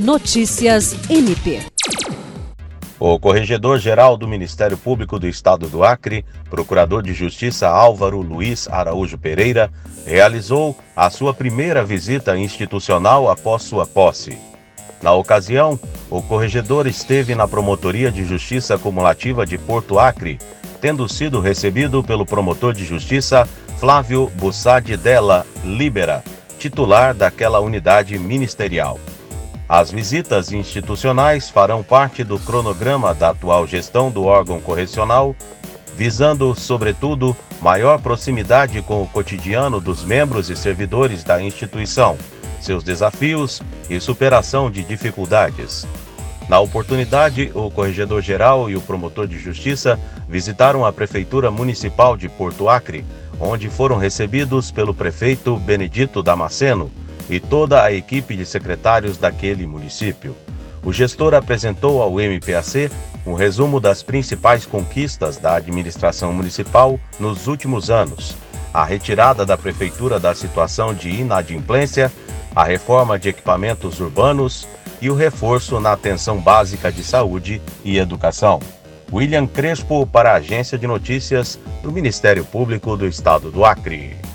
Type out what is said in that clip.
Notícias MP. O Corregedor-Geral do Ministério Público do Estado do Acre, Procurador de Justiça Álvaro Luiz Araújo Pereira, realizou a sua primeira visita institucional após sua posse. Na ocasião, o corregedor esteve na Promotoria de Justiça Cumulativa de Porto Acre, tendo sido recebido pelo promotor de justiça Flávio Bussadi Della Libera, titular daquela unidade ministerial. As visitas institucionais farão parte do cronograma da atual gestão do órgão correcional, visando, sobretudo, maior proximidade com o cotidiano dos membros e servidores da instituição, seus desafios e superação de dificuldades. Na oportunidade, o corregedor-geral e o promotor de justiça visitaram a Prefeitura Municipal de Porto Acre, onde foram recebidos pelo prefeito Benedito Damasceno, e toda a equipe de secretários daquele município. O gestor apresentou ao MPAC um resumo das principais conquistas da administração municipal nos últimos anos, a retirada da prefeitura da situação de inadimplência, a reforma de equipamentos urbanos e o reforço na atenção básica de saúde e educação. William Crespo para a Agência de Notícias do Ministério Público do Estado do Acre.